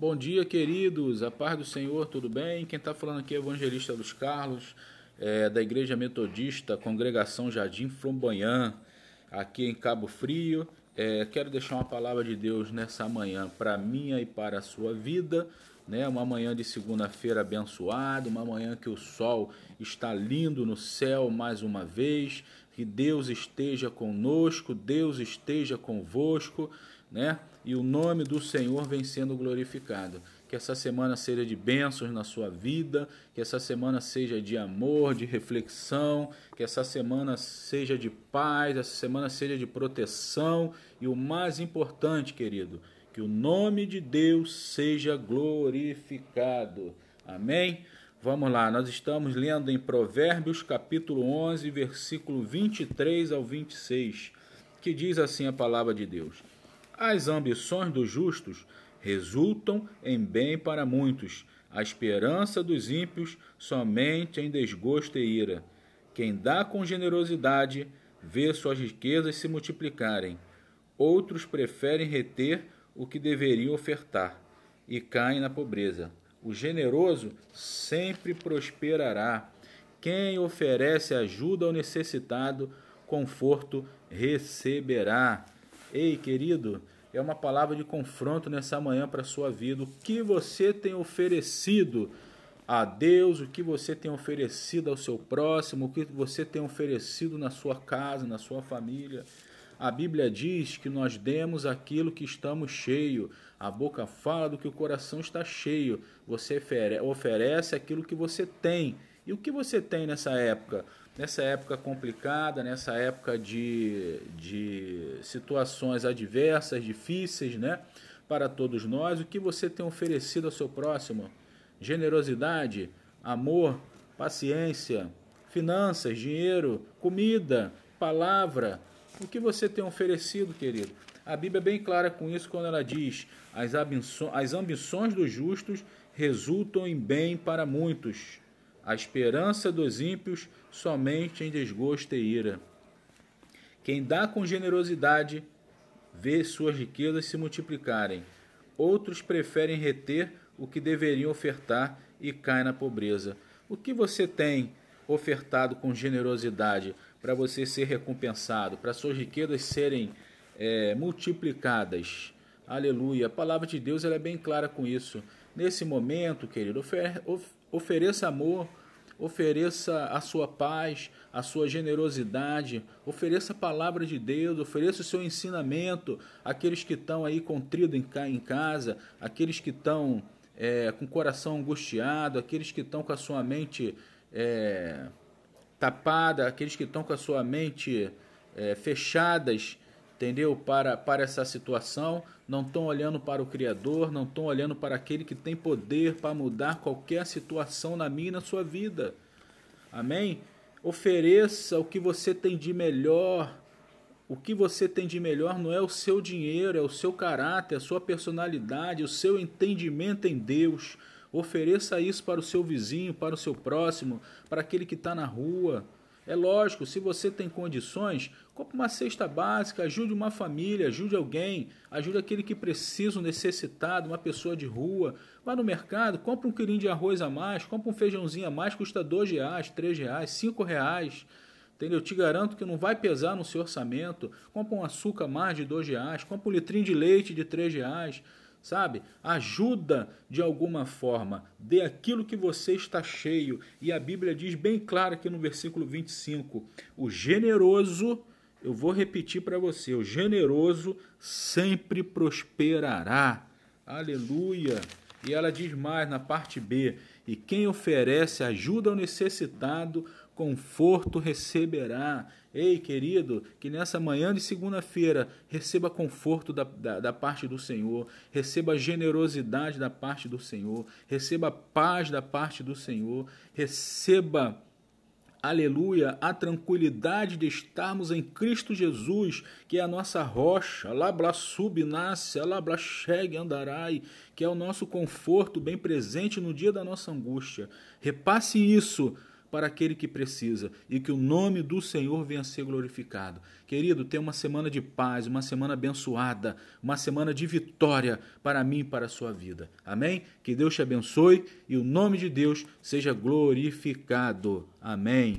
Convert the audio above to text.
Bom dia, queridos. A paz do Senhor, tudo bem? Quem está falando aqui é o evangelista Luiz Carlos, é, da Igreja Metodista, Congregação Jardim Flamboyant, aqui em Cabo Frio. É, quero deixar uma palavra de Deus nessa manhã para minha e para a sua vida. Né? Uma manhã de segunda-feira abençoada, uma manhã que o sol está lindo no céu mais uma vez. Que Deus esteja conosco, Deus esteja convosco né? E o nome do Senhor vem sendo glorificado. Que essa semana seja de bênçãos na sua vida, que essa semana seja de amor, de reflexão, que essa semana seja de paz, essa semana seja de proteção e o mais importante, querido, que o nome de Deus seja glorificado. Amém? Vamos lá, nós estamos lendo em Provérbios capítulo 11, versículo 23 ao 26, que diz assim a palavra de Deus: as ambições dos justos resultam em bem para muitos, a esperança dos ímpios somente em desgosto e ira. Quem dá com generosidade vê suas riquezas se multiplicarem. Outros preferem reter o que deveriam ofertar e caem na pobreza. O generoso sempre prosperará. Quem oferece ajuda ao necessitado, conforto receberá. Ei, querido, é uma palavra de confronto nessa manhã para a sua vida. O que você tem oferecido a Deus, o que você tem oferecido ao seu próximo, o que você tem oferecido na sua casa, na sua família. A Bíblia diz que nós demos aquilo que estamos cheio. A boca fala do que o coração está cheio. Você oferece aquilo que você tem. E o que você tem nessa época? Nessa época complicada, nessa época de, de situações adversas, difíceis, né? Para todos nós, o que você tem oferecido ao seu próximo? Generosidade, amor, paciência, finanças, dinheiro, comida, palavra. O que você tem oferecido, querido? A Bíblia é bem clara com isso quando ela diz: as ambições, as ambições dos justos resultam em bem para muitos a esperança dos ímpios somente em desgosto e ira. Quem dá com generosidade vê suas riquezas se multiplicarem. Outros preferem reter o que deveriam ofertar e caem na pobreza. O que você tem ofertado com generosidade para você ser recompensado, para suas riquezas serem é, multiplicadas? Aleluia. A palavra de Deus é bem clara com isso. Nesse momento, querido, ofer ofereça amor, ofereça a sua paz, a sua generosidade, ofereça a palavra de Deus, ofereça o seu ensinamento àqueles que estão aí contridos em casa, aqueles que estão é, com o coração angustiado, aqueles que estão com a sua mente é, tapada, aqueles que estão com a sua mente é, fechadas entendeu? Para, para essa situação, não estão olhando para o Criador, não estão olhando para aquele que tem poder para mudar qualquer situação na minha e na sua vida. Amém? Ofereça o que você tem de melhor. O que você tem de melhor não é o seu dinheiro, é o seu caráter, a sua personalidade, o seu entendimento em Deus. Ofereça isso para o seu vizinho, para o seu próximo, para aquele que está na rua. É lógico, se você tem condições, compre uma cesta básica, ajude uma família, ajude alguém, ajude aquele que precisa, um necessitado, uma pessoa de rua. Vá no mercado, compre um quilinho de arroz a mais, compre um feijãozinho a mais, custa dois reais, três reais, cinco reais. Entendeu? Eu te garanto que não vai pesar no seu orçamento. Compre um açúcar a mais de dois reais, compre um litrinho de leite de três reais sabe? Ajuda de alguma forma, dê aquilo que você está cheio. E a Bíblia diz bem claro aqui no versículo 25: o generoso, eu vou repetir para você, o generoso sempre prosperará. Aleluia! E ela diz mais na parte B: e quem oferece ajuda ao necessitado, conforto receberá. Ei, querido, que nessa manhã de segunda-feira receba conforto da, da, da, parte do Senhor, receba generosidade da parte do Senhor, receba paz da parte do Senhor, receba, aleluia, a tranquilidade de estarmos em Cristo Jesus, que é a nossa rocha, labra subnasce, labra chegue andarai, que é o nosso conforto bem presente no dia da nossa angústia. Repasse isso para aquele que precisa e que o nome do Senhor venha a ser glorificado. Querido, tenha uma semana de paz, uma semana abençoada, uma semana de vitória para mim e para a sua vida. Amém? Que Deus te abençoe e o nome de Deus seja glorificado. Amém.